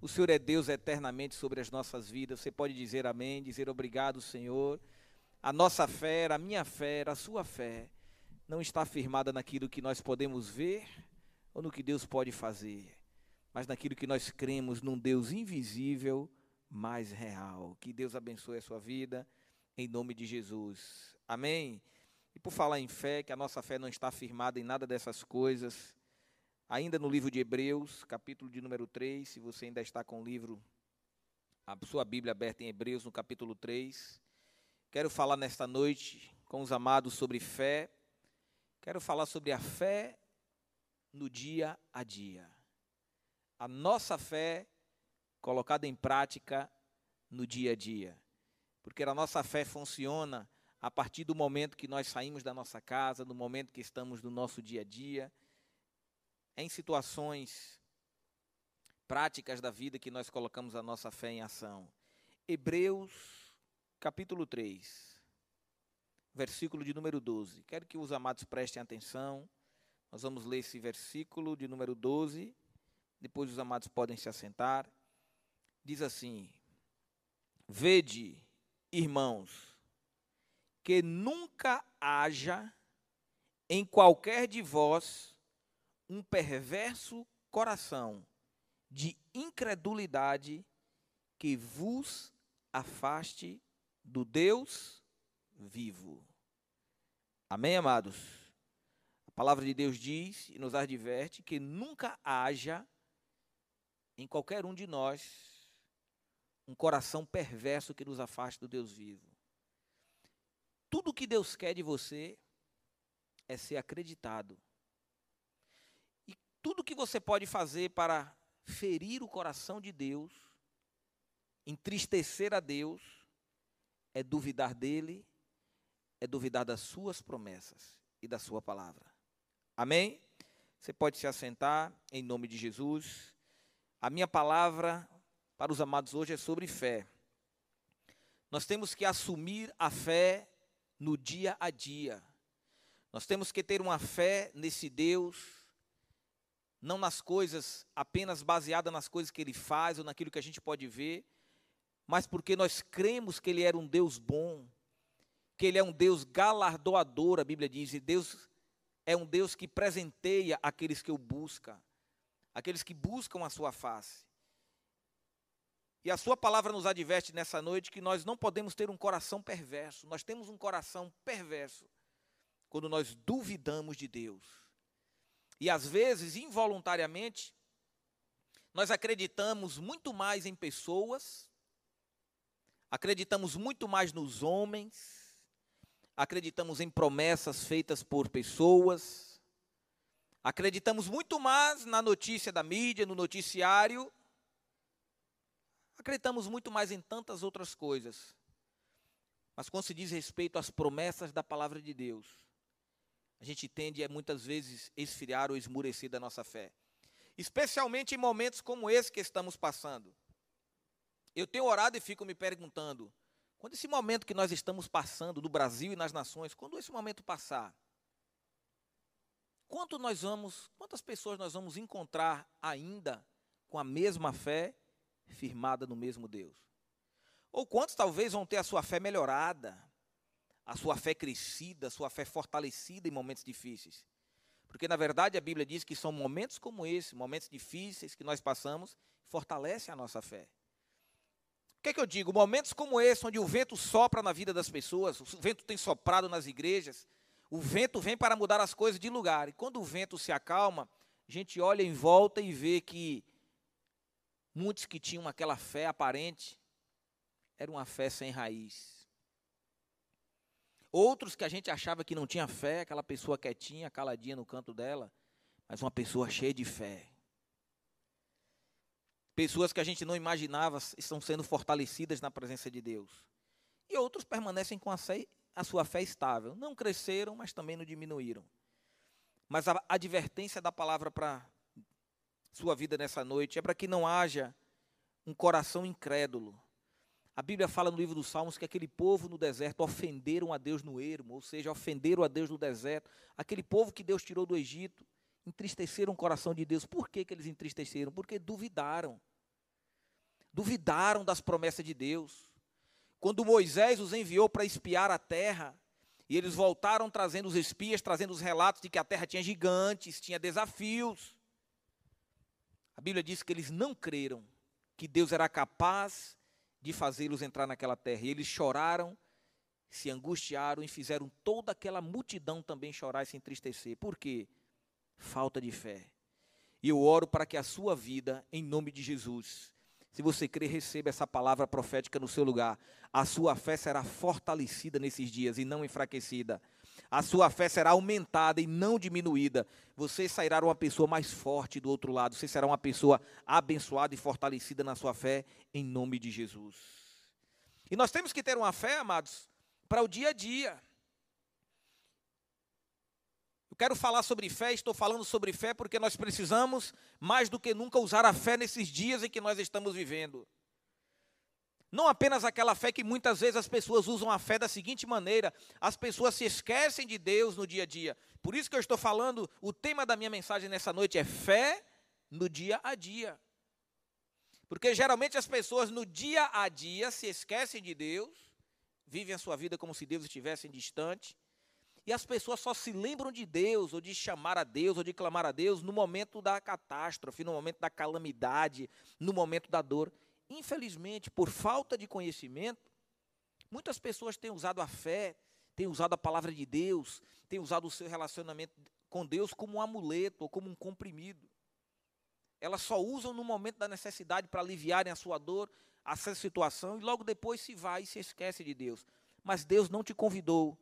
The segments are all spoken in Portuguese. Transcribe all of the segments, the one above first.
O Senhor é Deus eternamente sobre as nossas vidas. Você pode dizer amém, dizer obrigado, Senhor. A nossa fé, a minha fé, a sua fé, não está firmada naquilo que nós podemos ver ou no que Deus pode fazer, mas naquilo que nós cremos num Deus invisível, mais real. Que Deus abençoe a sua vida, em nome de Jesus. Amém? E por falar em fé, que a nossa fé não está firmada em nada dessas coisas, ainda no livro de Hebreus, capítulo de número 3, se você ainda está com o livro, a sua Bíblia aberta em Hebreus, no capítulo 3, quero falar nesta noite com os amados sobre fé, quero falar sobre a fé no dia a dia. A nossa fé colocada em prática no dia a dia. Porque a nossa fé funciona a partir do momento que nós saímos da nossa casa, no momento que estamos no nosso dia a dia, em situações práticas da vida que nós colocamos a nossa fé em ação. Hebreus, capítulo 3, versículo de número 12. Quero que os amados prestem atenção. Nós vamos ler esse versículo de número 12. Depois os amados podem se assentar diz assim: Vede, irmãos, que nunca haja em qualquer de vós um perverso coração de incredulidade que vos afaste do Deus vivo. Amém, amados? A palavra de Deus diz e nos adverte que nunca haja em qualquer um de nós um coração perverso que nos afaste do Deus vivo. Tudo que Deus quer de você é ser acreditado. Tudo que você pode fazer para ferir o coração de Deus, entristecer a Deus, é duvidar dele, é duvidar das suas promessas e da sua palavra. Amém? Você pode se assentar em nome de Jesus. A minha palavra para os amados hoje é sobre fé. Nós temos que assumir a fé no dia a dia. Nós temos que ter uma fé nesse Deus, não nas coisas apenas baseada nas coisas que ele faz ou naquilo que a gente pode ver, mas porque nós cremos que ele era um Deus bom, que ele é um Deus galardoador, a Bíblia diz, e Deus é um Deus que presenteia aqueles que o buscam, aqueles que buscam a sua face. E a sua palavra nos adverte nessa noite que nós não podemos ter um coração perverso. Nós temos um coração perverso quando nós duvidamos de Deus. E às vezes, involuntariamente, nós acreditamos muito mais em pessoas, acreditamos muito mais nos homens, acreditamos em promessas feitas por pessoas, acreditamos muito mais na notícia da mídia, no noticiário, Acreditamos muito mais em tantas outras coisas. Mas quando se diz respeito às promessas da palavra de Deus, a gente tende a muitas vezes esfriar ou esmurecer da nossa fé. Especialmente em momentos como esse que estamos passando. Eu tenho orado e fico me perguntando, quando esse momento que nós estamos passando no Brasil e nas nações, quando esse momento passar, quanto nós vamos, quantas pessoas nós vamos encontrar ainda com a mesma fé firmada no mesmo Deus. Ou quantos talvez vão ter a sua fé melhorada, a sua fé crescida, a sua fé fortalecida em momentos difíceis. Porque na verdade a Bíblia diz que são momentos como esse, momentos difíceis que nós passamos, fortalece a nossa fé. O que é que eu digo? Momentos como esse, onde o vento sopra na vida das pessoas, o vento tem soprado nas igrejas, o vento vem para mudar as coisas de lugar. E quando o vento se acalma, a gente olha em volta e vê que Muitos que tinham aquela fé aparente, era uma fé sem raiz. Outros que a gente achava que não tinha fé, aquela pessoa quietinha, caladinha no canto dela, mas uma pessoa cheia de fé. Pessoas que a gente não imaginava estão sendo fortalecidas na presença de Deus. E outros permanecem com a, sua fé estável. Não cresceram, mas também não diminuíram. Mas a advertência da palavra para sua vida nessa noite é para que não haja um coração incrédulo. A Bíblia fala no livro dos Salmos que aquele povo no deserto ofenderam a Deus no ermo, ou seja, ofenderam a Deus no deserto. Aquele povo que Deus tirou do Egito, entristeceram o coração de Deus. Por que, que eles entristeceram? Porque duvidaram. duvidaram das promessas de Deus. Quando Moisés os enviou para espiar a terra, e eles voltaram trazendo os espias, trazendo os relatos de que a terra tinha gigantes, tinha desafios. A Bíblia diz que eles não creram que Deus era capaz de fazê-los entrar naquela terra. E eles choraram, se angustiaram e fizeram toda aquela multidão também chorar e se entristecer. Por quê? Falta de fé. E eu oro para que a sua vida, em nome de Jesus, se você crer, receba essa palavra profética no seu lugar. A sua fé será fortalecida nesses dias e não enfraquecida. A sua fé será aumentada e não diminuída. Você sairá uma pessoa mais forte do outro lado. Você será uma pessoa abençoada e fortalecida na sua fé, em nome de Jesus. E nós temos que ter uma fé, amados, para o dia a dia. Eu quero falar sobre fé, estou falando sobre fé porque nós precisamos, mais do que nunca, usar a fé nesses dias em que nós estamos vivendo. Não apenas aquela fé que muitas vezes as pessoas usam a fé da seguinte maneira: as pessoas se esquecem de Deus no dia a dia. Por isso que eu estou falando, o tema da minha mensagem nessa noite é fé no dia a dia. Porque geralmente as pessoas no dia a dia se esquecem de Deus, vivem a sua vida como se Deus estivesse distante e as pessoas só se lembram de Deus, ou de chamar a Deus, ou de clamar a Deus no momento da catástrofe, no momento da calamidade, no momento da dor. Infelizmente, por falta de conhecimento, muitas pessoas têm usado a fé, têm usado a palavra de Deus, têm usado o seu relacionamento com Deus como um amuleto ou como um comprimido. Elas só usam no momento da necessidade para aliviarem a sua dor, essa situação, e logo depois se vai e se esquece de Deus. Mas Deus não te convidou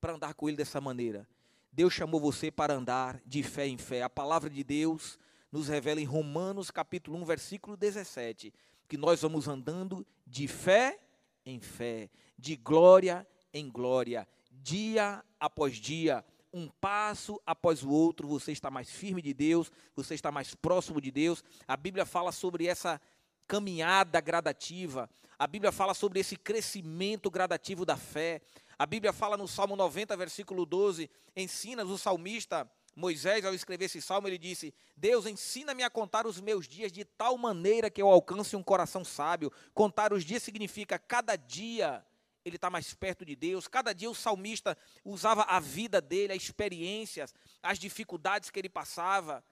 para andar com Ele dessa maneira. Deus chamou você para andar de fé em fé. A palavra de Deus nos revela em Romanos capítulo 1, versículo 17, que nós vamos andando de fé em fé, de glória em glória, dia após dia, um passo após o outro, você está mais firme de Deus, você está mais próximo de Deus. A Bíblia fala sobre essa caminhada gradativa, a Bíblia fala sobre esse crescimento gradativo da fé. A Bíblia fala no Salmo 90, versículo 12, ensina o salmista Moisés, ao escrever esse salmo, ele disse: Deus, ensina-me a contar os meus dias de tal maneira que eu alcance um coração sábio. Contar os dias significa cada dia ele está mais perto de Deus. Cada dia o salmista usava a vida dele, as experiências, as dificuldades que ele passava,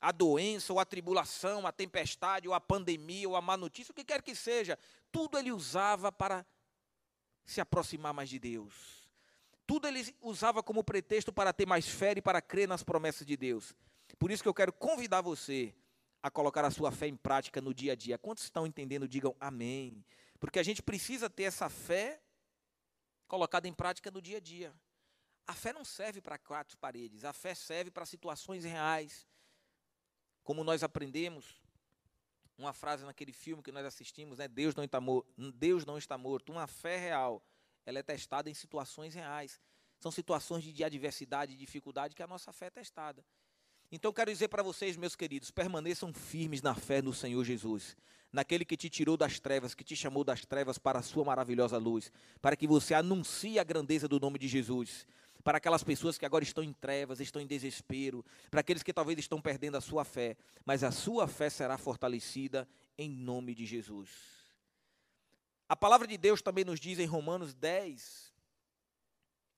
a doença, ou a tribulação, a tempestade, ou a pandemia, ou a má notícia, o que quer que seja. Tudo ele usava para se aproximar mais de Deus. Tudo ele usava como pretexto para ter mais fé e para crer nas promessas de Deus. Por isso que eu quero convidar você a colocar a sua fé em prática no dia a dia. Quantos estão entendendo, digam amém. Porque a gente precisa ter essa fé colocada em prática no dia a dia. A fé não serve para quatro paredes, a fé serve para situações reais. Como nós aprendemos uma frase naquele filme que nós assistimos, né? Deus não está morto. Deus não está morto. Uma fé real, ela é testada em situações reais. São situações de adversidade, de dificuldade que a nossa fé é testada. Então quero dizer para vocês, meus queridos, permaneçam firmes na fé no Senhor Jesus, naquele que te tirou das trevas, que te chamou das trevas para a sua maravilhosa luz, para que você anuncie a grandeza do nome de Jesus para aquelas pessoas que agora estão em trevas, estão em desespero, para aqueles que talvez estão perdendo a sua fé, mas a sua fé será fortalecida em nome de Jesus. A palavra de Deus também nos diz em Romanos 10,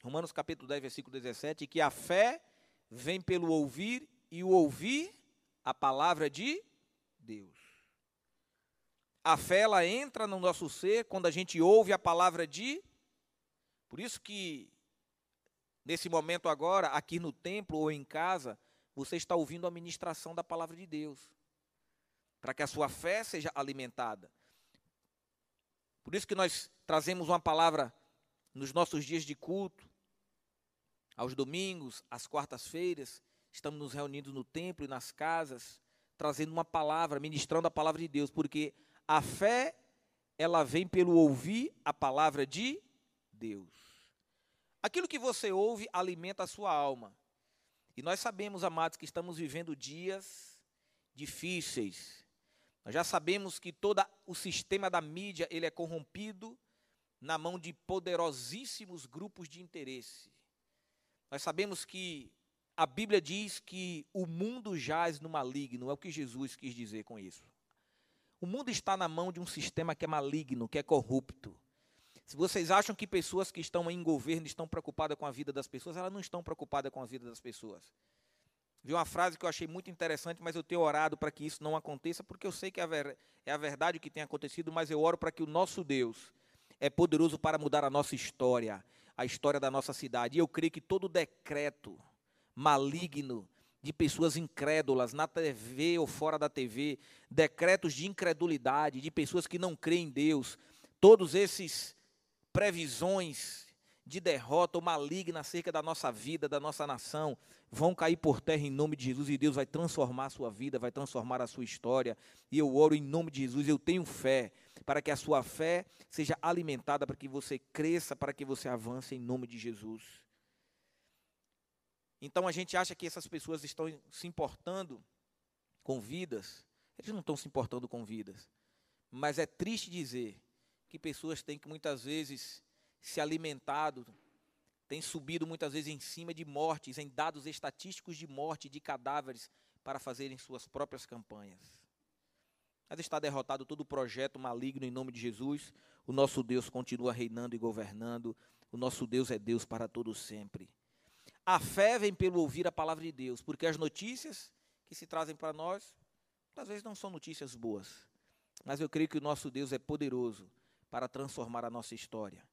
Romanos capítulo 10, versículo 17, que a fé vem pelo ouvir e o ouvir a palavra de Deus. A fé ela entra no nosso ser quando a gente ouve a palavra de Por isso que Nesse momento agora, aqui no templo ou em casa, você está ouvindo a ministração da palavra de Deus, para que a sua fé seja alimentada. Por isso que nós trazemos uma palavra nos nossos dias de culto, aos domingos, às quartas-feiras, estamos nos reunindo no templo e nas casas, trazendo uma palavra, ministrando a palavra de Deus, porque a fé ela vem pelo ouvir a palavra de Deus. Aquilo que você ouve alimenta a sua alma. E nós sabemos, amados, que estamos vivendo dias difíceis. Nós já sabemos que todo o sistema da mídia ele é corrompido na mão de poderosíssimos grupos de interesse. Nós sabemos que a Bíblia diz que o mundo jaz no maligno, é o que Jesus quis dizer com isso. O mundo está na mão de um sistema que é maligno, que é corrupto. Se vocês acham que pessoas que estão em governo estão preocupadas com a vida das pessoas, elas não estão preocupadas com a vida das pessoas. Vi uma frase que eu achei muito interessante, mas eu tenho orado para que isso não aconteça, porque eu sei que é, é a verdade que tem acontecido, mas eu oro para que o nosso Deus é poderoso para mudar a nossa história, a história da nossa cidade. E eu creio que todo decreto maligno de pessoas incrédulas na TV ou fora da TV, decretos de incredulidade, de pessoas que não creem em Deus, todos esses previsões de derrota ou maligna acerca da nossa vida, da nossa nação, vão cair por terra em nome de Jesus e Deus vai transformar a sua vida, vai transformar a sua história. E eu oro em nome de Jesus, eu tenho fé para que a sua fé seja alimentada, para que você cresça, para que você avance em nome de Jesus. Então a gente acha que essas pessoas estão se importando com vidas, eles não estão se importando com vidas. Mas é triste dizer que pessoas têm que muitas vezes se alimentado, têm subido muitas vezes em cima de mortes, em dados estatísticos de morte de cadáveres para fazerem suas próprias campanhas. Mas está derrotado todo o projeto maligno em nome de Jesus. O nosso Deus continua reinando e governando. O nosso Deus é Deus para todo sempre. A fé vem pelo ouvir a palavra de Deus, porque as notícias que se trazem para nós, às vezes não são notícias boas. Mas eu creio que o nosso Deus é poderoso para transformar a nossa história.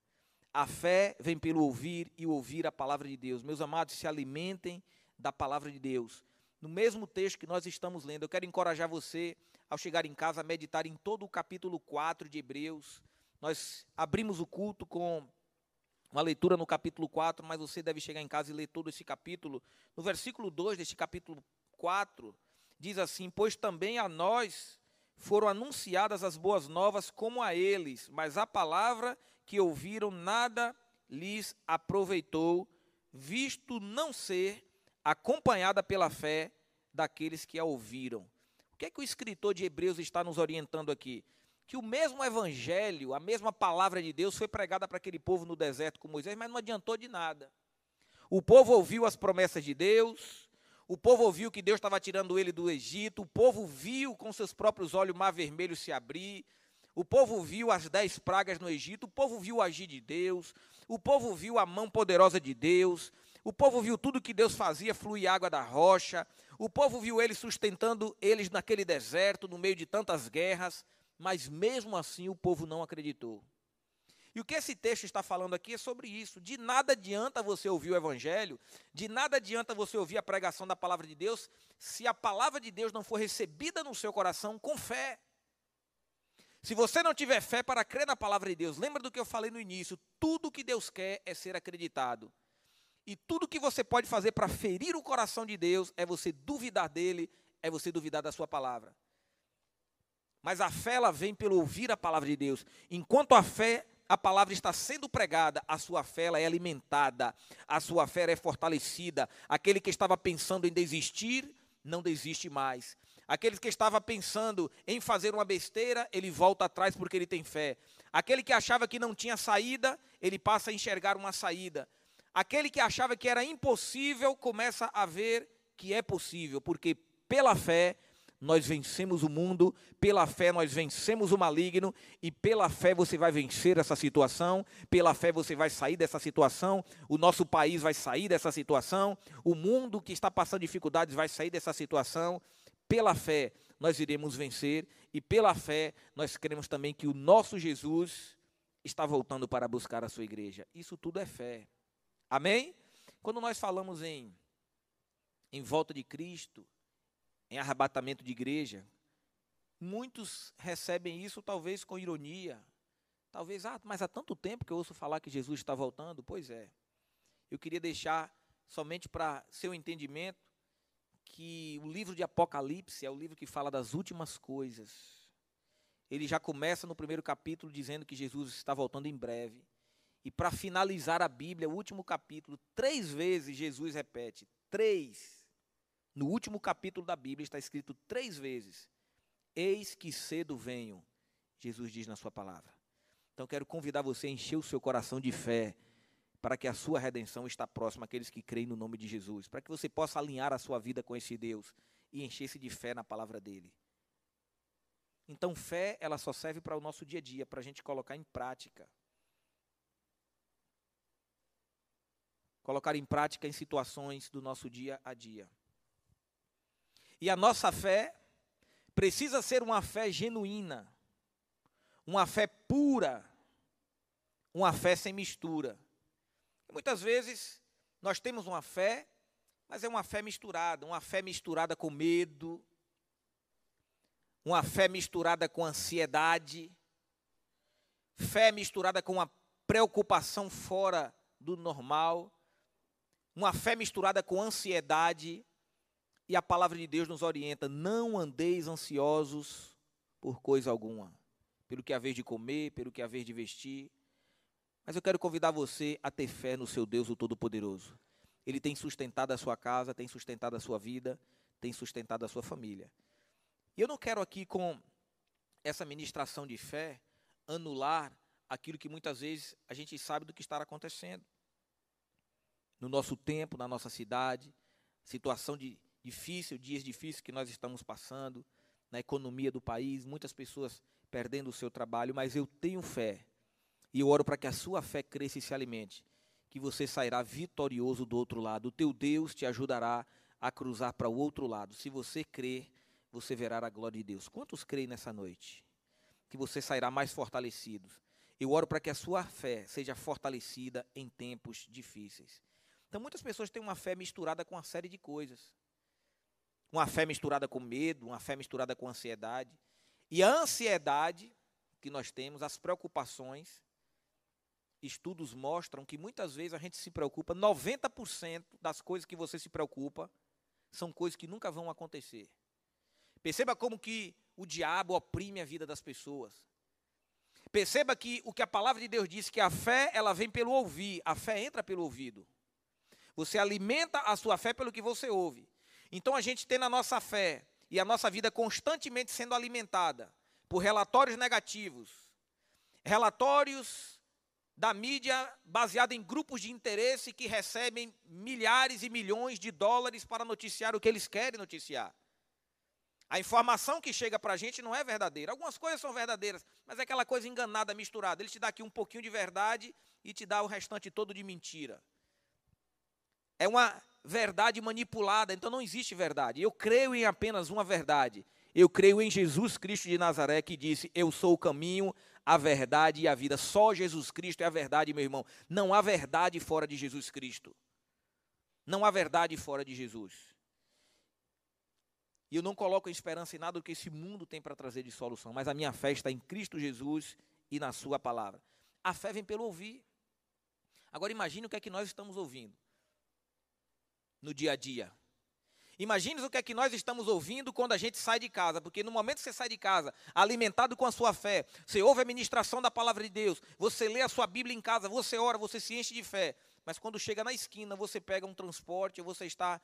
A fé vem pelo ouvir e ouvir a palavra de Deus. Meus amados, se alimentem da palavra de Deus. No mesmo texto que nós estamos lendo, eu quero encorajar você, ao chegar em casa, a meditar em todo o capítulo 4 de Hebreus. Nós abrimos o culto com uma leitura no capítulo 4, mas você deve chegar em casa e ler todo esse capítulo. No versículo 2 deste capítulo 4, diz assim: Pois também a nós foram anunciadas as boas novas como a eles, mas a palavra que ouviram nada lhes aproveitou, visto não ser acompanhada pela fé daqueles que a ouviram. O que é que o escritor de Hebreus está nos orientando aqui? Que o mesmo evangelho, a mesma palavra de Deus foi pregada para aquele povo no deserto com Moisés, mas não adiantou de nada. O povo ouviu as promessas de Deus, o povo ouviu que Deus estava tirando ele do Egito. O povo viu com seus próprios olhos o mar vermelho se abrir. O povo viu as dez pragas no Egito. O povo viu o agir de Deus. O povo viu a mão poderosa de Deus. O povo viu tudo que Deus fazia fluir água da rocha. O povo viu ele sustentando eles naquele deserto, no meio de tantas guerras. Mas mesmo assim o povo não acreditou. E o que esse texto está falando aqui é sobre isso. De nada adianta você ouvir o Evangelho, de nada adianta você ouvir a pregação da palavra de Deus, se a palavra de Deus não for recebida no seu coração com fé. Se você não tiver fé para crer na palavra de Deus, lembra do que eu falei no início: tudo que Deus quer é ser acreditado. E tudo que você pode fazer para ferir o coração de Deus é você duvidar dele, é você duvidar da sua palavra. Mas a fé ela vem pelo ouvir a palavra de Deus. Enquanto a fé a palavra está sendo pregada, a sua fé é alimentada, a sua fé é fortalecida. Aquele que estava pensando em desistir, não desiste mais. Aquele que estava pensando em fazer uma besteira, ele volta atrás porque ele tem fé. Aquele que achava que não tinha saída, ele passa a enxergar uma saída. Aquele que achava que era impossível, começa a ver que é possível, porque pela fé nós vencemos o mundo, pela fé nós vencemos o maligno, e pela fé você vai vencer essa situação, pela fé você vai sair dessa situação, o nosso país vai sair dessa situação, o mundo que está passando dificuldades vai sair dessa situação, pela fé nós iremos vencer, e pela fé nós queremos também que o nosso Jesus está voltando para buscar a sua igreja. Isso tudo é fé. Amém? Quando nós falamos em, em volta de Cristo, em arrebatamento de igreja, muitos recebem isso talvez com ironia. Talvez, ah, mas há tanto tempo que eu ouço falar que Jesus está voltando. Pois é. Eu queria deixar somente para seu entendimento que o livro de Apocalipse é o livro que fala das últimas coisas. Ele já começa no primeiro capítulo dizendo que Jesus está voltando em breve. E para finalizar a Bíblia, o último capítulo, três vezes Jesus repete: três no último capítulo da Bíblia está escrito três vezes: Eis que cedo venho, Jesus diz na sua palavra. Então quero convidar você a encher o seu coração de fé, para que a sua redenção está próxima àqueles que creem no nome de Jesus, para que você possa alinhar a sua vida com esse Deus e encher-se de fé na palavra dele. Então, fé, ela só serve para o nosso dia a dia, para a gente colocar em prática. Colocar em prática em situações do nosso dia a dia. E a nossa fé precisa ser uma fé genuína, uma fé pura, uma fé sem mistura. Muitas vezes nós temos uma fé, mas é uma fé misturada, uma fé misturada com medo, uma fé misturada com ansiedade, fé misturada com uma preocupação fora do normal, uma fé misturada com ansiedade, e a palavra de Deus nos orienta: não andeis ansiosos por coisa alguma, pelo que haver de comer, pelo que haver de vestir. Mas eu quero convidar você a ter fé no seu Deus, o Todo-Poderoso. Ele tem sustentado a sua casa, tem sustentado a sua vida, tem sustentado a sua família. E eu não quero aqui, com essa ministração de fé, anular aquilo que muitas vezes a gente sabe do que está acontecendo. No nosso tempo, na nossa cidade, situação de difícil, dias difíceis que nós estamos passando, na economia do país, muitas pessoas perdendo o seu trabalho, mas eu tenho fé. E eu oro para que a sua fé cresça e se alimente, que você sairá vitorioso do outro lado. O teu Deus te ajudará a cruzar para o outro lado. Se você crer, você verá a glória de Deus. Quantos creem nessa noite? Que você sairá mais fortalecido. Eu oro para que a sua fé seja fortalecida em tempos difíceis. Então, muitas pessoas têm uma fé misturada com uma série de coisas uma fé misturada com medo, uma fé misturada com ansiedade. E a ansiedade que nós temos, as preocupações, estudos mostram que muitas vezes a gente se preocupa, 90% das coisas que você se preocupa são coisas que nunca vão acontecer. Perceba como que o diabo oprime a vida das pessoas. Perceba que o que a palavra de Deus diz que a fé, ela vem pelo ouvir, a fé entra pelo ouvido. Você alimenta a sua fé pelo que você ouve. Então a gente tem na nossa fé e a nossa vida constantemente sendo alimentada por relatórios negativos, relatórios da mídia baseada em grupos de interesse que recebem milhares e milhões de dólares para noticiar o que eles querem noticiar. A informação que chega para a gente não é verdadeira. Algumas coisas são verdadeiras, mas é aquela coisa enganada, misturada. Ele te dá aqui um pouquinho de verdade e te dá o restante todo de mentira. É uma verdade manipulada, então não existe verdade. Eu creio em apenas uma verdade. Eu creio em Jesus Cristo de Nazaré que disse: Eu sou o caminho, a verdade e a vida. Só Jesus Cristo é a verdade, meu irmão. Não há verdade fora de Jesus Cristo. Não há verdade fora de Jesus. E eu não coloco esperança em nada do que esse mundo tem para trazer de solução, mas a minha fé está em Cristo Jesus e na Sua palavra. A fé vem pelo ouvir. Agora imagine o que é que nós estamos ouvindo no dia a dia. Imagine o que é que nós estamos ouvindo quando a gente sai de casa, porque no momento que você sai de casa, alimentado com a sua fé, você ouve a ministração da palavra de Deus, você lê a sua Bíblia em casa, você ora, você se enche de fé. Mas quando chega na esquina, você pega um transporte, você está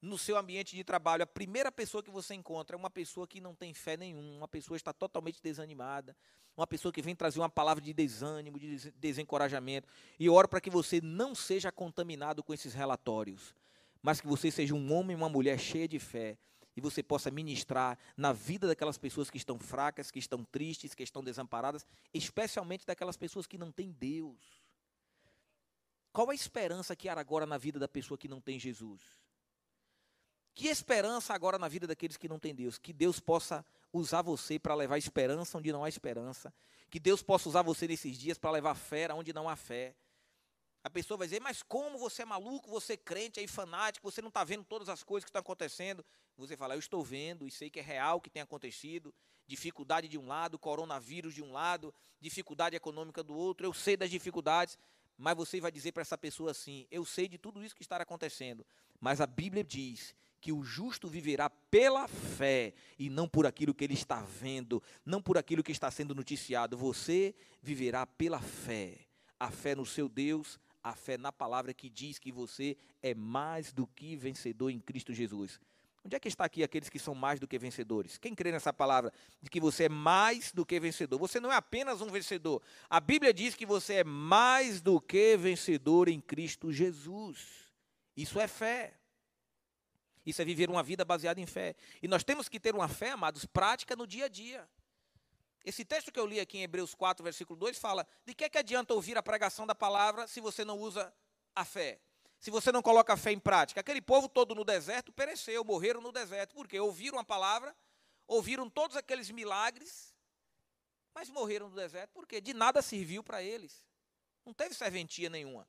no seu ambiente de trabalho, a primeira pessoa que você encontra é uma pessoa que não tem fé nenhuma, uma pessoa que está totalmente desanimada, uma pessoa que vem trazer uma palavra de desânimo, de desencorajamento. E oro para que você não seja contaminado com esses relatórios mas que você seja um homem e uma mulher cheia de fé e você possa ministrar na vida daquelas pessoas que estão fracas, que estão tristes, que estão desamparadas, especialmente daquelas pessoas que não têm Deus. Qual a esperança que há agora na vida da pessoa que não tem Jesus? Que esperança agora na vida daqueles que não têm Deus? Que Deus possa usar você para levar esperança onde não há esperança. Que Deus possa usar você nesses dias para levar fé onde não há fé. A pessoa vai dizer, mas como você é maluco, você é crente, aí fanático, você não está vendo todas as coisas que estão acontecendo. Você fala, eu estou vendo e sei que é real o que tem acontecido. Dificuldade de um lado, coronavírus de um lado, dificuldade econômica do outro, eu sei das dificuldades. Mas você vai dizer para essa pessoa assim: eu sei de tudo isso que está acontecendo. Mas a Bíblia diz que o justo viverá pela fé e não por aquilo que ele está vendo, não por aquilo que está sendo noticiado. Você viverá pela fé. A fé no seu Deus, a fé na palavra que diz que você é mais do que vencedor em Cristo Jesus. Onde é que está aqui aqueles que são mais do que vencedores? Quem crê nessa palavra de que você é mais do que vencedor? Você não é apenas um vencedor. A Bíblia diz que você é mais do que vencedor em Cristo Jesus. Isso é fé. Isso é viver uma vida baseada em fé. E nós temos que ter uma fé, amados, prática no dia a dia. Esse texto que eu li aqui em Hebreus 4, versículo 2 fala: de que, é que adianta ouvir a pregação da palavra se você não usa a fé? Se você não coloca a fé em prática? Aquele povo todo no deserto pereceu, morreram no deserto, porque ouviram a palavra, ouviram todos aqueles milagres, mas morreram no deserto, porque de nada serviu para eles. Não teve serventia nenhuma.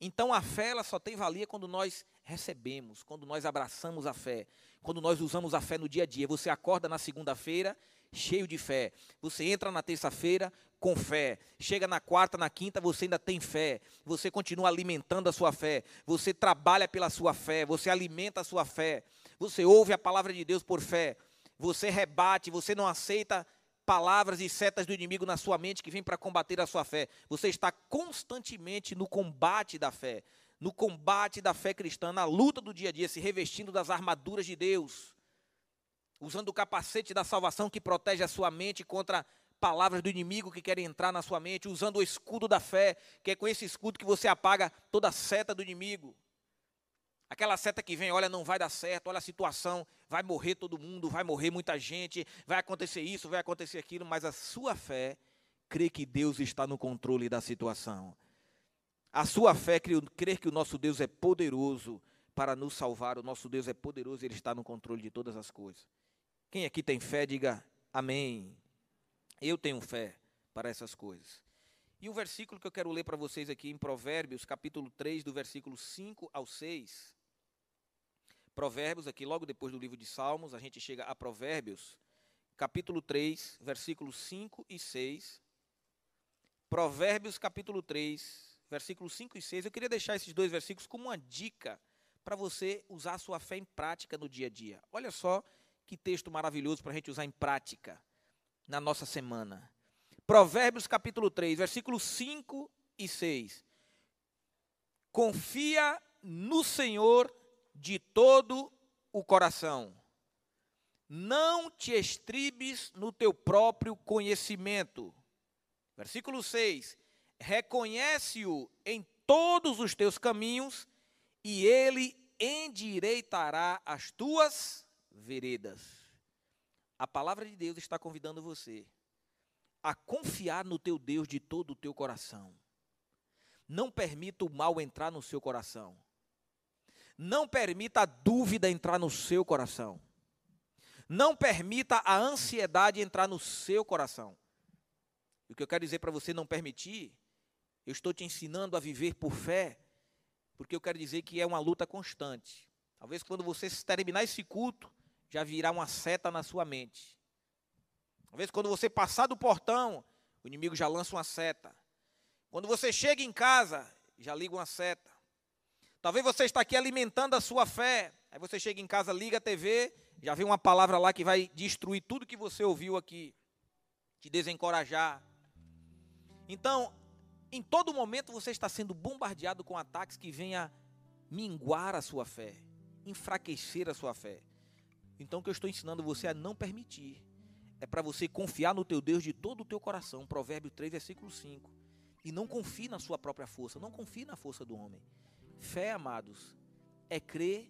Então a fé ela só tem valia quando nós recebemos, quando nós abraçamos a fé, quando nós usamos a fé no dia a dia. Você acorda na segunda-feira cheio de fé. Você entra na terça-feira com fé. Chega na quarta, na quinta, você ainda tem fé. Você continua alimentando a sua fé. Você trabalha pela sua fé. Você alimenta a sua fé. Você ouve a palavra de Deus por fé. Você rebate, você não aceita palavras e setas do inimigo na sua mente que vem para combater a sua fé. Você está constantemente no combate da fé, no combate da fé cristã, na luta do dia a dia, se revestindo das armaduras de Deus usando o capacete da salvação que protege a sua mente contra palavras do inimigo que querem entrar na sua mente, usando o escudo da fé, que é com esse escudo que você apaga toda a seta do inimigo. Aquela seta que vem, olha, não vai dar certo, olha a situação, vai morrer todo mundo, vai morrer muita gente, vai acontecer isso, vai acontecer aquilo, mas a sua fé crê que Deus está no controle da situação. A sua fé crê que o nosso Deus é poderoso para nos salvar, o nosso Deus é poderoso, ele está no controle de todas as coisas. Quem aqui tem fé, diga amém. Eu tenho fé para essas coisas. E o versículo que eu quero ler para vocês aqui em Provérbios, capítulo 3, do versículo 5 ao 6. Provérbios, aqui logo depois do livro de Salmos, a gente chega a Provérbios, capítulo 3, versículos 5 e 6. Provérbios, capítulo 3, versículos 5 e 6. Eu queria deixar esses dois versículos como uma dica para você usar a sua fé em prática no dia a dia. Olha só que texto maravilhoso para a gente usar em prática na nossa semana. Provérbios capítulo 3, versículos 5 e 6. Confia no Senhor de todo o coração. Não te estribes no teu próprio conhecimento. Versículo 6. Reconhece-o em todos os teus caminhos e ele endireitará as tuas veredas. A palavra de Deus está convidando você a confiar no teu Deus de todo o teu coração. Não permita o mal entrar no seu coração. Não permita a dúvida entrar no seu coração. Não permita a ansiedade entrar no seu coração. O que eu quero dizer para você não permitir, eu estou te ensinando a viver por fé, porque eu quero dizer que é uma luta constante. Talvez quando você terminar esse culto, já virá uma seta na sua mente. Talvez quando você passar do portão, o inimigo já lança uma seta. Quando você chega em casa, já liga uma seta. Talvez você está aqui alimentando a sua fé. Aí você chega em casa, liga a TV, já vem uma palavra lá que vai destruir tudo que você ouviu aqui, te desencorajar. Então, em todo momento você está sendo bombardeado com ataques que venham minguar a sua fé, enfraquecer a sua fé. Então o que eu estou ensinando você a não permitir é para você confiar no teu Deus de todo o teu coração. Provérbio 3, versículo 5. E não confie na sua própria força, não confie na força do homem. Fé, amados, é crer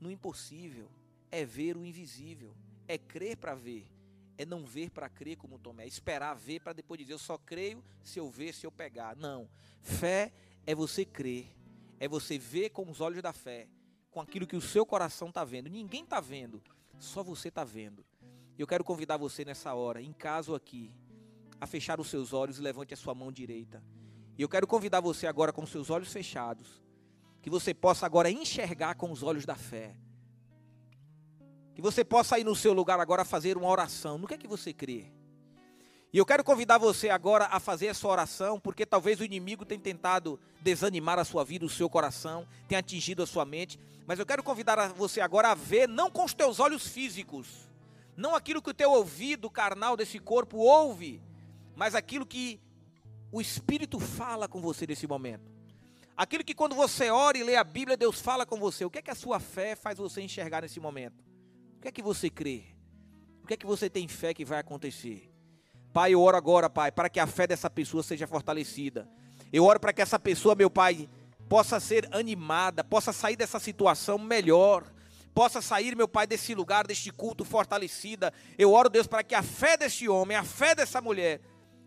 no impossível, é ver o invisível, é crer para ver, é não ver para crer como Tomé, é esperar ver para depois dizer eu só creio se eu ver, se eu pegar. Não. Fé é você crer, é você ver com os olhos da fé, com aquilo que o seu coração está vendo. Ninguém está vendo, só você está vendo. Eu quero convidar você nessa hora, em casa ou aqui, a fechar os seus olhos e levante a sua mão direita. E eu quero convidar você agora com seus olhos fechados, que você possa agora enxergar com os olhos da fé. Que você possa ir no seu lugar agora fazer uma oração. No que é que você crê? E eu quero convidar você agora a fazer essa oração, porque talvez o inimigo tenha tentado desanimar a sua vida, o seu coração, tenha atingido a sua mente. Mas eu quero convidar você agora a ver, não com os teus olhos físicos, não aquilo que o teu ouvido carnal desse corpo ouve, mas aquilo que o Espírito fala com você nesse momento. Aquilo que quando você ora e lê a Bíblia, Deus fala com você. O que é que a sua fé faz você enxergar nesse momento? O que é que você crê? O que é que você tem fé que vai acontecer? Pai, eu oro agora, Pai, para que a fé dessa pessoa seja fortalecida. Eu oro para que essa pessoa, meu Pai, possa ser animada, possa sair dessa situação melhor, possa sair, meu Pai, desse lugar, deste culto fortalecida. Eu oro, Deus, para que a fé deste homem, a fé dessa mulher,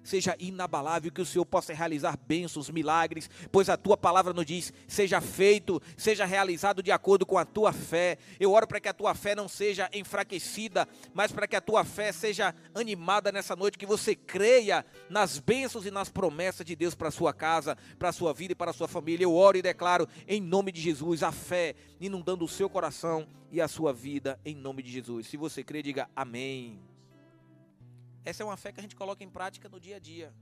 seja inabalável, que o Senhor possa realizar bênçãos, milagres, pois a tua palavra nos diz: seja feito, seja realizado de acordo com a tua fé. Eu oro para que a tua fé não seja enfraquecida, mas para que a tua fé seja animada nessa noite, que você creia nas bênçãos e nas promessas de Deus para a sua casa, para a sua vida e para a sua família. Eu oro e declaro em nome de Jesus a fé inundando o seu coração e a sua vida em nome de Jesus. Se você crê, diga amém. Essa é uma fé que a gente coloca em prática no dia a dia.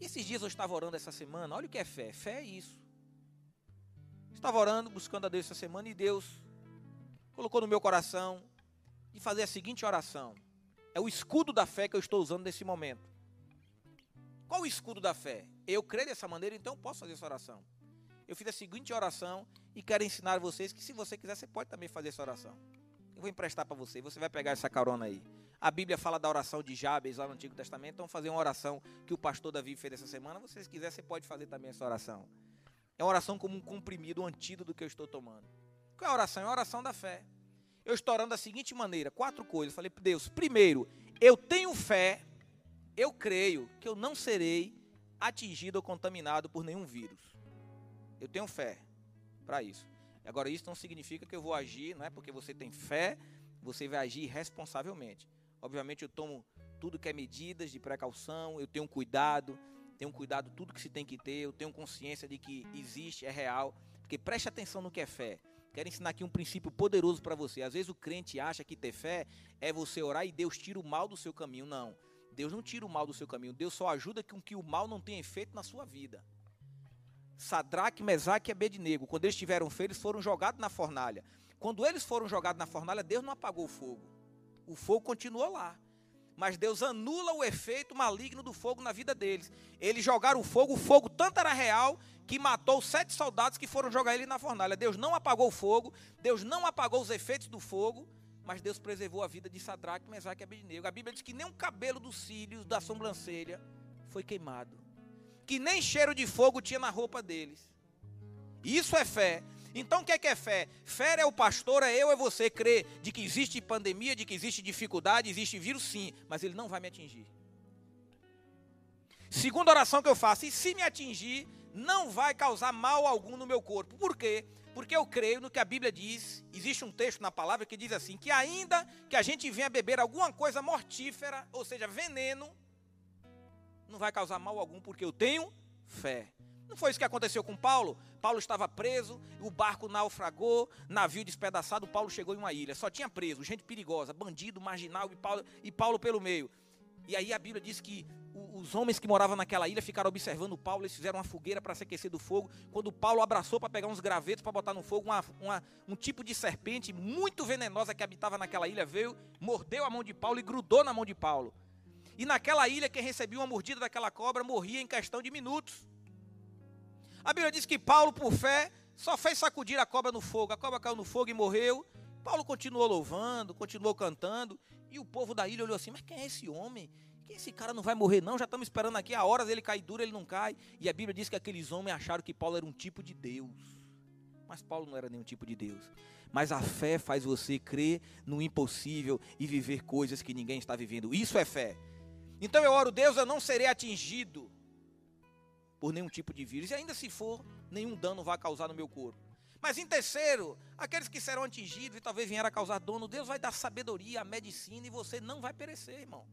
E esses dias eu estava orando essa semana, olha o que é fé. Fé é isso. Estava orando, buscando a Deus essa semana e Deus colocou no meu coração de fazer a seguinte oração. É o escudo da fé que eu estou usando nesse momento. Qual o escudo da fé? Eu creio dessa maneira, então posso fazer essa oração. Eu fiz a seguinte oração e quero ensinar vocês que se você quiser, você pode também fazer essa oração. Eu vou emprestar para você, você vai pegar essa carona aí. A Bíblia fala da oração de Jabes lá no Antigo Testamento. Então, fazer uma oração que o pastor Davi fez essa semana. Se você quiser, você pode fazer também essa oração. É uma oração como um comprimido, um antídoto do que eu estou tomando. Qual é a oração? É a oração da fé. Eu estou orando da seguinte maneira: quatro coisas. Falei para Deus: primeiro, eu tenho fé, eu creio que eu não serei atingido ou contaminado por nenhum vírus. Eu tenho fé para isso. Agora, isso não significa que eu vou agir, não é porque você tem fé, você vai agir responsavelmente. Obviamente eu tomo tudo que é medidas de precaução, eu tenho cuidado, tenho cuidado tudo que se tem que ter, eu tenho consciência de que existe, é real, porque preste atenção no que é fé. Quero ensinar aqui um princípio poderoso para você. Às vezes o crente acha que ter fé é você orar e Deus tira o mal do seu caminho. Não. Deus não tira o mal do seu caminho. Deus só ajuda com que o mal não tenha efeito na sua vida. Sadraque, Mesaque e Abednego, quando eles tiveram fé, eles foram jogados na fornalha. Quando eles foram jogados na fornalha, Deus não apagou o fogo o fogo continuou lá. Mas Deus anula o efeito maligno do fogo na vida deles. Eles jogaram o fogo, o fogo tanto era real que matou sete soldados que foram jogar ele na fornalha. Deus não apagou o fogo, Deus não apagou os efeitos do fogo, mas Deus preservou a vida de Sadraque, Mesaque e Abednego. A Bíblia diz que nem um cabelo dos cílios da sobrancelha foi queimado. Que nem cheiro de fogo tinha na roupa deles. Isso é fé. Então o que é, que é fé? Fé é o pastor, é eu, é você crer de que existe pandemia, de que existe dificuldade, existe vírus, sim, mas ele não vai me atingir. Segunda oração que eu faço, e se me atingir, não vai causar mal algum no meu corpo. Por quê? Porque eu creio no que a Bíblia diz. Existe um texto na palavra que diz assim: que ainda que a gente venha beber alguma coisa mortífera, ou seja, veneno, não vai causar mal algum, porque eu tenho fé. Não foi isso que aconteceu com Paulo? Paulo estava preso, o barco naufragou, navio despedaçado, Paulo chegou em uma ilha. Só tinha preso, gente perigosa, bandido, marginal e Paulo, e Paulo pelo meio. E aí a Bíblia diz que os homens que moravam naquela ilha ficaram observando Paulo, eles fizeram uma fogueira para se aquecer do fogo. Quando Paulo abraçou para pegar uns gravetos para botar no fogo, uma, uma, um tipo de serpente muito venenosa que habitava naquela ilha veio, mordeu a mão de Paulo e grudou na mão de Paulo. E naquela ilha, quem recebia uma mordida daquela cobra morria em questão de minutos. A Bíblia diz que Paulo, por fé, só fez sacudir a cobra no fogo. A cobra caiu no fogo e morreu. Paulo continuou louvando, continuou cantando. E o povo da ilha olhou assim: Mas quem é esse homem? Que esse cara não vai morrer, não? Já estamos esperando aqui a horas ele cair duro, ele não cai. E a Bíblia diz que aqueles homens acharam que Paulo era um tipo de Deus. Mas Paulo não era nenhum tipo de Deus. Mas a fé faz você crer no impossível e viver coisas que ninguém está vivendo. Isso é fé. Então eu oro, Deus, eu não serei atingido por nenhum tipo de vírus. E ainda se for, nenhum dano vai causar no meu corpo. Mas em terceiro, aqueles que serão atingidos e talvez vieram a causar dano, Deus vai dar sabedoria, a medicina e você não vai perecer, irmão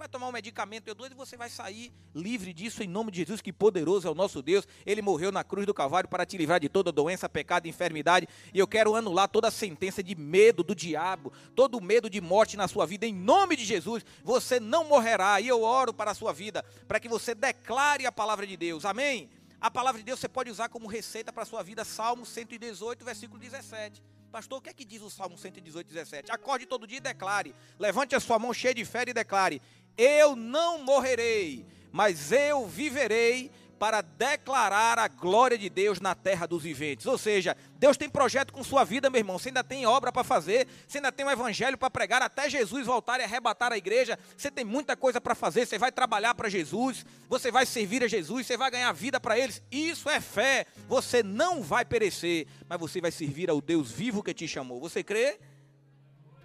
vai tomar um medicamento eu doido e você vai sair livre disso em nome de Jesus, que poderoso é o nosso Deus. Ele morreu na cruz do Calvário para te livrar de toda doença, pecado enfermidade. E eu quero anular toda a sentença de medo do diabo, todo medo de morte na sua vida. Em nome de Jesus, você não morrerá. E eu oro para a sua vida, para que você declare a palavra de Deus. Amém? A palavra de Deus você pode usar como receita para a sua vida. Salmo 118, versículo 17. Pastor, o que é que diz o Salmo 118, 17? Acorde todo dia e declare. Levante a sua mão cheia de fé e declare: Eu não morrerei, mas eu viverei para declarar a glória de Deus na terra dos viventes. Ou seja, Deus tem projeto com sua vida, meu irmão. Você ainda tem obra para fazer, você ainda tem um evangelho para pregar, até Jesus voltar e arrebatar a igreja. Você tem muita coisa para fazer. Você vai trabalhar para Jesus, você vai servir a Jesus, você vai ganhar vida para eles. Isso é fé. Você não vai perecer, mas você vai servir ao Deus vivo que te chamou. Você crê?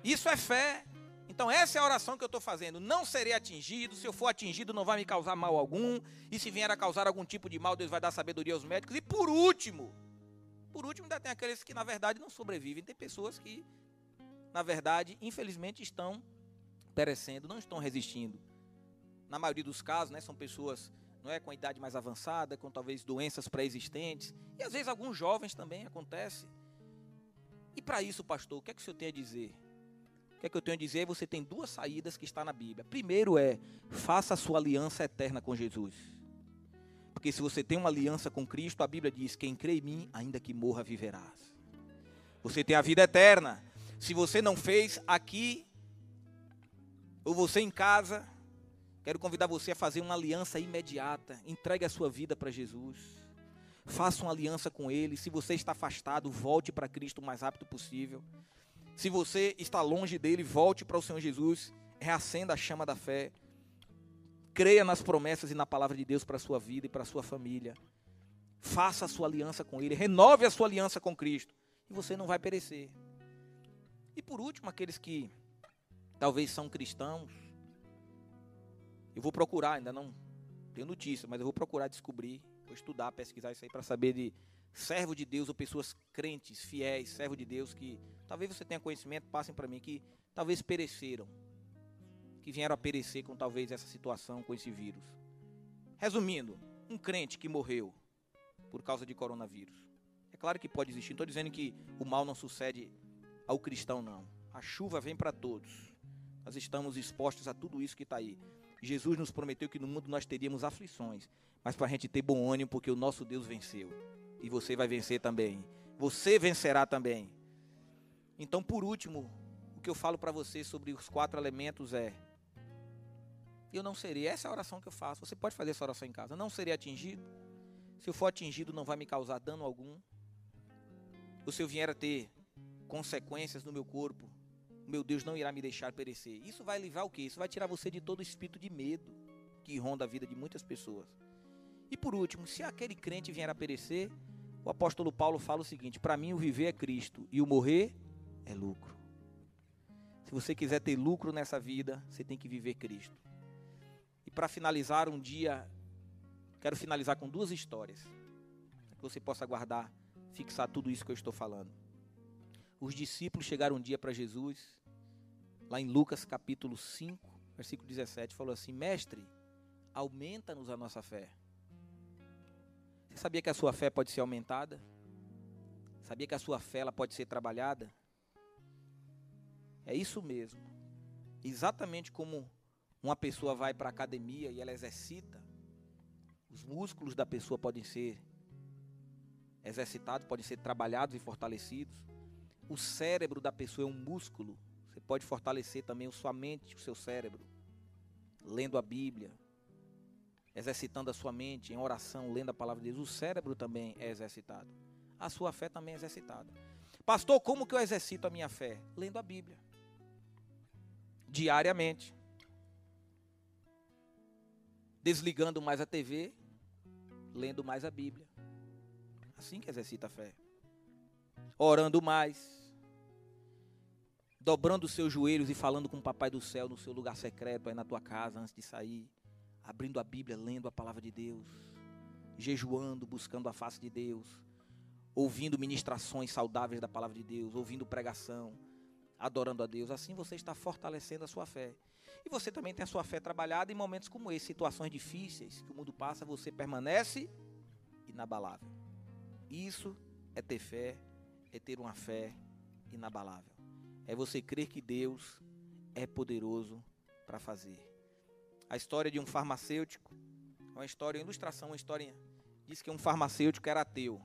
Isso é fé. Então, essa é a oração que eu estou fazendo. Não serei atingido. Se eu for atingido, não vai me causar mal algum. E se vier a causar algum tipo de mal, Deus vai dar sabedoria aos médicos. E por último, por último, ainda tem aqueles que, na verdade, não sobrevivem. Tem pessoas que, na verdade, infelizmente, estão perecendo, não estão resistindo. Na maioria dos casos, né, são pessoas não é, com idade mais avançada, com talvez doenças pré-existentes. E às vezes alguns jovens também acontece. E para isso, pastor, o que é que o senhor tem a dizer? Que é que eu tenho a dizer? Você tem duas saídas que está na Bíblia. Primeiro é, faça a sua aliança eterna com Jesus. Porque se você tem uma aliança com Cristo, a Bíblia diz: quem crê em mim, ainda que morra, viverás. Você tem a vida eterna. Se você não fez aqui, ou você em casa, quero convidar você a fazer uma aliança imediata. Entregue a sua vida para Jesus. Faça uma aliança com Ele. Se você está afastado, volte para Cristo o mais rápido possível. Se você está longe dele, volte para o Senhor Jesus, reacenda a chama da fé. Creia nas promessas e na palavra de Deus para a sua vida e para a sua família. Faça a sua aliança com Ele, renove a sua aliança com Cristo, e você não vai perecer. E por último, aqueles que talvez são cristãos, eu vou procurar, ainda não tenho notícia, mas eu vou procurar descobrir, vou estudar, pesquisar isso aí para saber de servo de Deus ou pessoas crentes, fiéis, servo de Deus que talvez você tenha conhecimento, passem para mim, que talvez pereceram, que vieram a perecer com talvez essa situação, com esse vírus. Resumindo, um crente que morreu por causa de coronavírus. É claro que pode existir, não estou dizendo que o mal não sucede ao cristão, não. A chuva vem para todos. Nós estamos expostos a tudo isso que está aí. Jesus nos prometeu que no mundo nós teríamos aflições, mas para a gente ter bom ânimo, porque o nosso Deus venceu. E você vai vencer também. Você vencerá também. Então, por último, o que eu falo para você sobre os quatro elementos é: eu não serei. Essa é a oração que eu faço. Você pode fazer essa oração em casa. Eu não serei atingido. Se eu for atingido, não vai me causar dano algum. Ou se eu vier a ter consequências no meu corpo, meu Deus não irá me deixar perecer. Isso vai livrar o quê? Isso vai tirar você de todo o espírito de medo que ronda a vida de muitas pessoas. E por último, se aquele crente vier a perecer, o apóstolo Paulo fala o seguinte: para mim o viver é Cristo e o morrer é lucro. Se você quiser ter lucro nessa vida, você tem que viver Cristo. E para finalizar um dia, quero finalizar com duas histórias. Para que você possa guardar, fixar tudo isso que eu estou falando. Os discípulos chegaram um dia para Jesus, lá em Lucas capítulo 5, versículo 17, falou assim: Mestre, aumenta-nos a nossa fé. Você sabia que a sua fé pode ser aumentada? Sabia que a sua fé ela pode ser trabalhada? É isso mesmo. Exatamente como uma pessoa vai para a academia e ela exercita, os músculos da pessoa podem ser exercitados, podem ser trabalhados e fortalecidos. O cérebro da pessoa é um músculo. Você pode fortalecer também a sua mente, o seu cérebro, lendo a Bíblia, exercitando a sua mente em oração, lendo a palavra de Deus. O cérebro também é exercitado. A sua fé também é exercitada. Pastor, como que eu exercito a minha fé? Lendo a Bíblia diariamente. Desligando mais a TV, lendo mais a Bíblia. Assim que exercita a fé. Orando mais. Dobrando os seus joelhos e falando com o Papai do céu no seu lugar secreto, aí na tua casa, antes de sair. Abrindo a Bíblia, lendo a palavra de Deus. Jejuando, buscando a face de Deus. Ouvindo ministrações saudáveis da palavra de Deus. Ouvindo pregação adorando a Deus. Assim você está fortalecendo a sua fé. E você também tem a sua fé trabalhada em momentos como esse, situações difíceis que o mundo passa, você permanece inabalável. Isso é ter fé, é ter uma fé inabalável. É você crer que Deus é poderoso para fazer. A história de um farmacêutico, uma história, uma ilustração, uma história diz que um farmacêutico era ateu.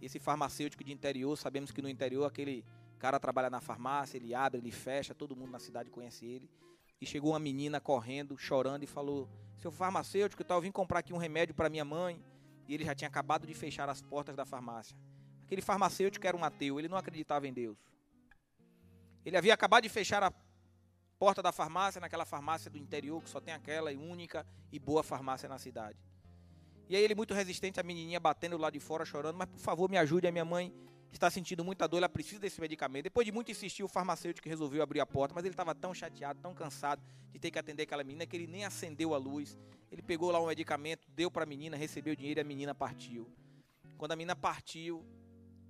Esse farmacêutico de interior, sabemos que no interior aquele cara trabalha na farmácia, ele abre, ele fecha, todo mundo na cidade conhece ele. E chegou uma menina correndo, chorando e falou: seu farmacêutico, tal, eu vim comprar aqui um remédio para minha mãe. E ele já tinha acabado de fechar as portas da farmácia. Aquele farmacêutico era um ateu, ele não acreditava em Deus. Ele havia acabado de fechar a porta da farmácia, naquela farmácia do interior, que só tem aquela e única e boa farmácia na cidade. E aí ele muito resistente, a menininha batendo lá de fora, chorando, mas por favor me ajude, a minha mãe está sentindo muita dor, ela precisa desse medicamento. Depois de muito insistir, o farmacêutico resolveu abrir a porta, mas ele estava tão chateado, tão cansado de ter que atender aquela menina, que ele nem acendeu a luz. Ele pegou lá um medicamento, deu para a menina, recebeu o dinheiro e a menina partiu. Quando a menina partiu,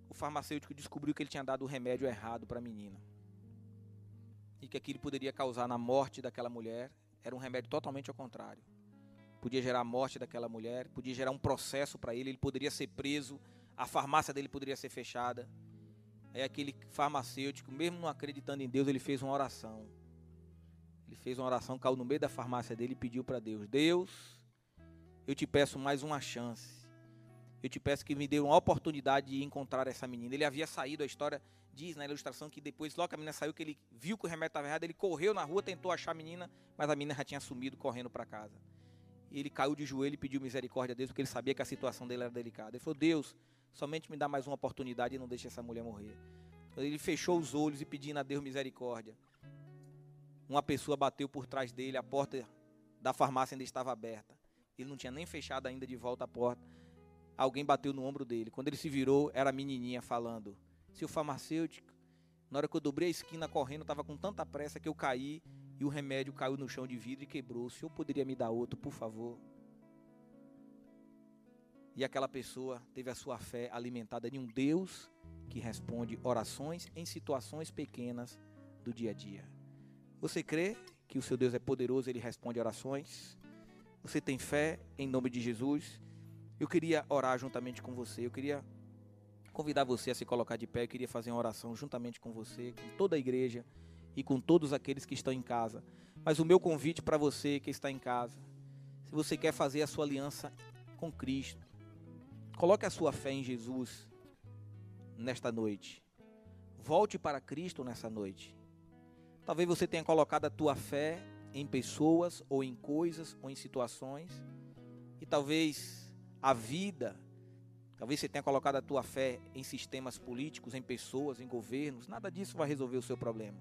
o farmacêutico descobriu que ele tinha dado o remédio errado para a menina e que aquilo poderia causar na morte daquela mulher, era um remédio totalmente ao contrário. Podia gerar a morte daquela mulher, podia gerar um processo para ele, ele poderia ser preso, a farmácia dele poderia ser fechada. É aquele farmacêutico, mesmo não acreditando em Deus, ele fez uma oração. Ele fez uma oração, caiu no meio da farmácia dele e pediu para Deus: Deus, eu te peço mais uma chance. Eu te peço que me dê uma oportunidade de encontrar essa menina. Ele havia saído, a história diz na ilustração que depois, logo que a menina saiu, que ele viu que o remédio estava errado, ele correu na rua, tentou achar a menina, mas a menina já tinha sumido correndo para casa. Ele caiu de joelho e pediu misericórdia a Deus, porque ele sabia que a situação dele era delicada. Ele falou: Deus, somente me dá mais uma oportunidade e não deixe essa mulher morrer. Ele fechou os olhos e pedindo a Deus misericórdia. Uma pessoa bateu por trás dele, a porta da farmácia ainda estava aberta. Ele não tinha nem fechado ainda de volta a porta alguém bateu no ombro dele. Quando ele se virou, era a menininha falando: Seu farmacêutico, na hora que eu dobrei a esquina correndo, estava com tanta pressa que eu caí e o remédio caiu no chão de vidro e quebrou. O senhor poderia me dar outro, por favor? E aquela pessoa teve a sua fé alimentada em um Deus que responde orações em situações pequenas do dia a dia. Você crê que o seu Deus é poderoso, ele responde orações? Você tem fé em nome de Jesus? Eu queria orar juntamente com você. Eu queria convidar você a se colocar de pé. Eu queria fazer uma oração juntamente com você, com toda a igreja e com todos aqueles que estão em casa. Mas o meu convite para você que está em casa, se você quer fazer a sua aliança com Cristo, coloque a sua fé em Jesus nesta noite. Volte para Cristo nessa noite. Talvez você tenha colocado a tua fé em pessoas ou em coisas ou em situações e talvez a vida. Talvez você tenha colocado a tua fé em sistemas políticos, em pessoas, em governos. Nada disso vai resolver o seu problema.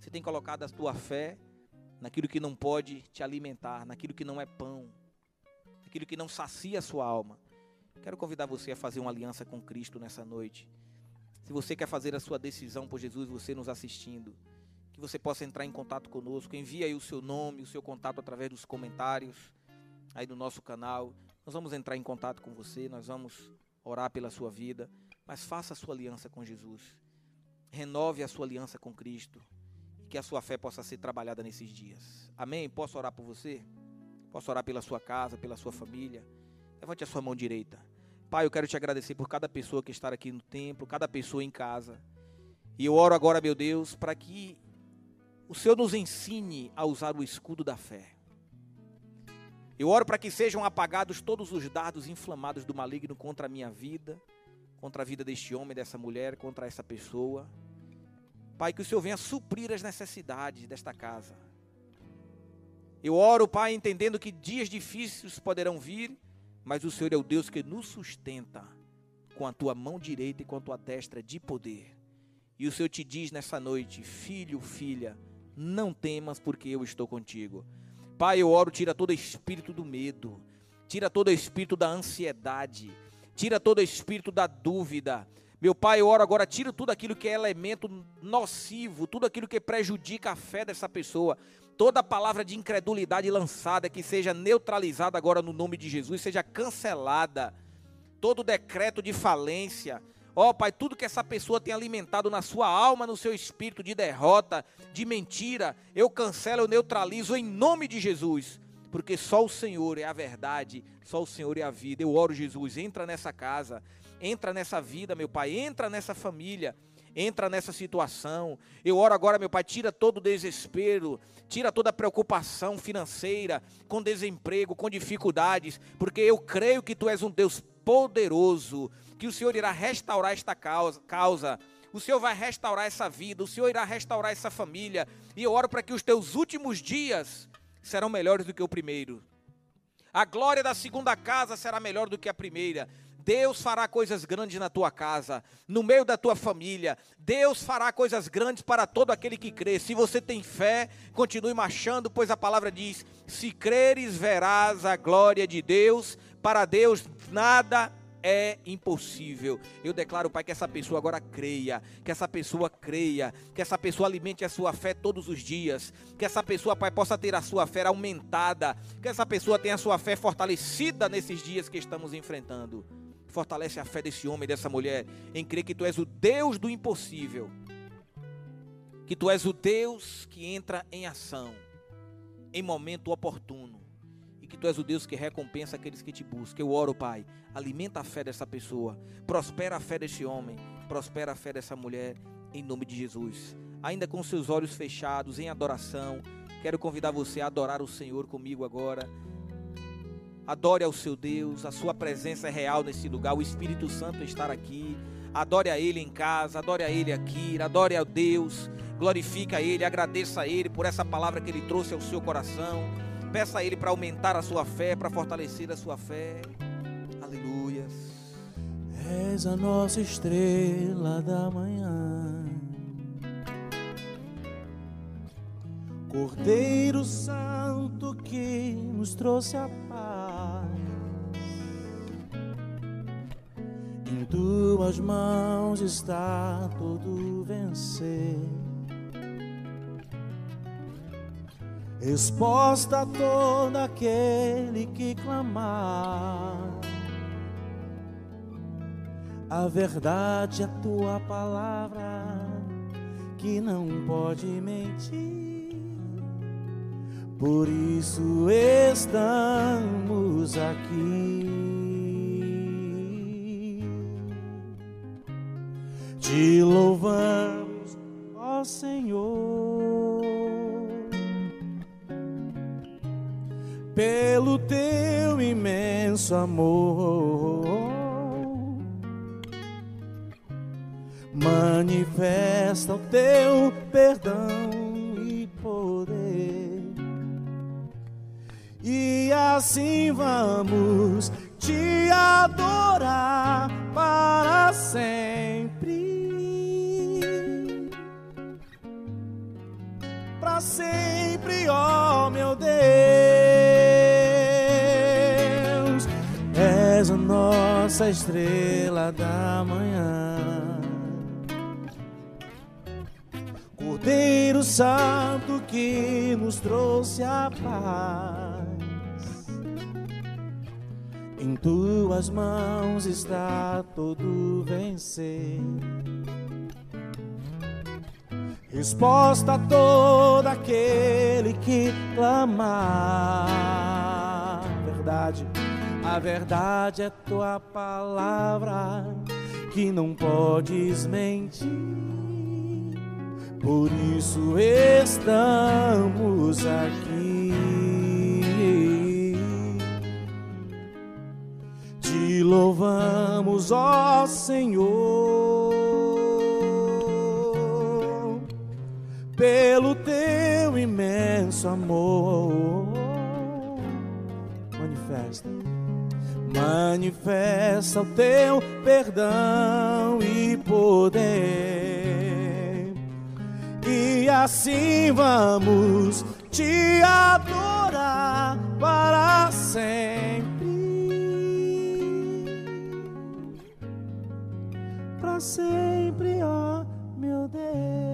Você tem colocado a tua fé naquilo que não pode te alimentar, naquilo que não é pão, naquilo que não sacia a sua alma. Quero convidar você a fazer uma aliança com Cristo nessa noite. Se você quer fazer a sua decisão por Jesus, você nos assistindo, que você possa entrar em contato conosco, envie aí o seu nome, o seu contato através dos comentários aí do nosso canal. Nós vamos entrar em contato com você, nós vamos orar pela sua vida, mas faça a sua aliança com Jesus. Renove a sua aliança com Cristo e que a sua fé possa ser trabalhada nesses dias. Amém? Posso orar por você? Posso orar pela sua casa, pela sua família? Levante a sua mão direita. Pai, eu quero te agradecer por cada pessoa que está aqui no templo, cada pessoa em casa. E eu oro agora, meu Deus, para que o Senhor nos ensine a usar o escudo da fé. Eu oro para que sejam apagados todos os dardos inflamados do maligno contra a minha vida, contra a vida deste homem, dessa mulher, contra essa pessoa. Pai, que o Senhor venha suprir as necessidades desta casa. Eu oro, Pai, entendendo que dias difíceis poderão vir, mas o Senhor é o Deus que nos sustenta com a tua mão direita e com a tua destra de poder. E o Senhor te diz nessa noite: Filho, filha, não temas, porque eu estou contigo. Pai, eu oro, tira todo espírito do medo, tira todo espírito da ansiedade, tira todo espírito da dúvida. Meu Pai, eu oro agora, tira tudo aquilo que é elemento nocivo, tudo aquilo que prejudica a fé dessa pessoa. Toda palavra de incredulidade lançada que seja neutralizada agora no nome de Jesus, seja cancelada. Todo decreto de falência, Ó oh, Pai, tudo que essa pessoa tem alimentado na sua alma, no seu espírito de derrota, de mentira, eu cancelo, eu neutralizo em nome de Jesus. Porque só o Senhor é a verdade, só o Senhor é a vida. Eu oro, Jesus, entra nessa casa, entra nessa vida, meu Pai, entra nessa família, entra nessa situação. Eu oro agora, meu Pai, tira todo o desespero, tira toda a preocupação financeira, com desemprego, com dificuldades, porque eu creio que Tu és um Deus poderoso que o Senhor irá restaurar esta causa, causa. O Senhor vai restaurar essa vida, o Senhor irá restaurar essa família. E eu oro para que os teus últimos dias serão melhores do que o primeiro. A glória da segunda casa será melhor do que a primeira. Deus fará coisas grandes na tua casa, no meio da tua família. Deus fará coisas grandes para todo aquele que crê. Se você tem fé, continue marchando, pois a palavra diz: se creres, verás a glória de Deus. Para Deus nada é impossível. Eu declaro, Pai, que essa pessoa agora creia, que essa pessoa creia, que essa pessoa alimente a sua fé todos os dias, que essa pessoa, Pai, possa ter a sua fé aumentada, que essa pessoa tenha a sua fé fortalecida nesses dias que estamos enfrentando. Fortalece a fé desse homem, dessa mulher, em crer que tu és o Deus do impossível. Que tu és o Deus que entra em ação em momento oportuno. Que tu és o Deus que recompensa aqueles que te buscam. Eu oro, Pai. Alimenta a fé dessa pessoa. Prospera a fé desse homem. Prospera a fé dessa mulher. Em nome de Jesus. Ainda com seus olhos fechados, em adoração. Quero convidar você a adorar o Senhor comigo agora. Adore ao seu Deus, a sua presença é real nesse lugar, o Espírito Santo está aqui. Adore a Ele em casa, adore a Ele aqui, adore a Deus, glorifique a Ele, agradeça a Ele por essa palavra que Ele trouxe ao seu coração. Peça a Ele para aumentar a sua fé, para fortalecer a sua fé. Aleluias. És a nossa estrela da manhã. Cordeiro Santo que nos trouxe a paz. Em tuas mãos está todo vencer. Resposta a todo aquele que clamar. A verdade é tua palavra que não pode mentir. Por isso estamos aqui. Te louvamos, ó Senhor, pelo teu imenso amor. Manifesta o teu perdão e poder e assim vamos te adorar para sempre. Para sempre, ó oh meu Deus, nossa estrela da manhã. Cordeiro Santo que nos trouxe a paz. Em tuas mãos está todo vencer. Resposta a todo aquele que clamar. Verdade, a verdade é tua palavra que não podes mentir. Por isso estamos aqui. Te louvamos, ó Senhor, pelo teu imenso amor. Manifesta, manifesta o teu perdão e poder. E assim vamos te adorar para sempre sempre, ó meu Deus.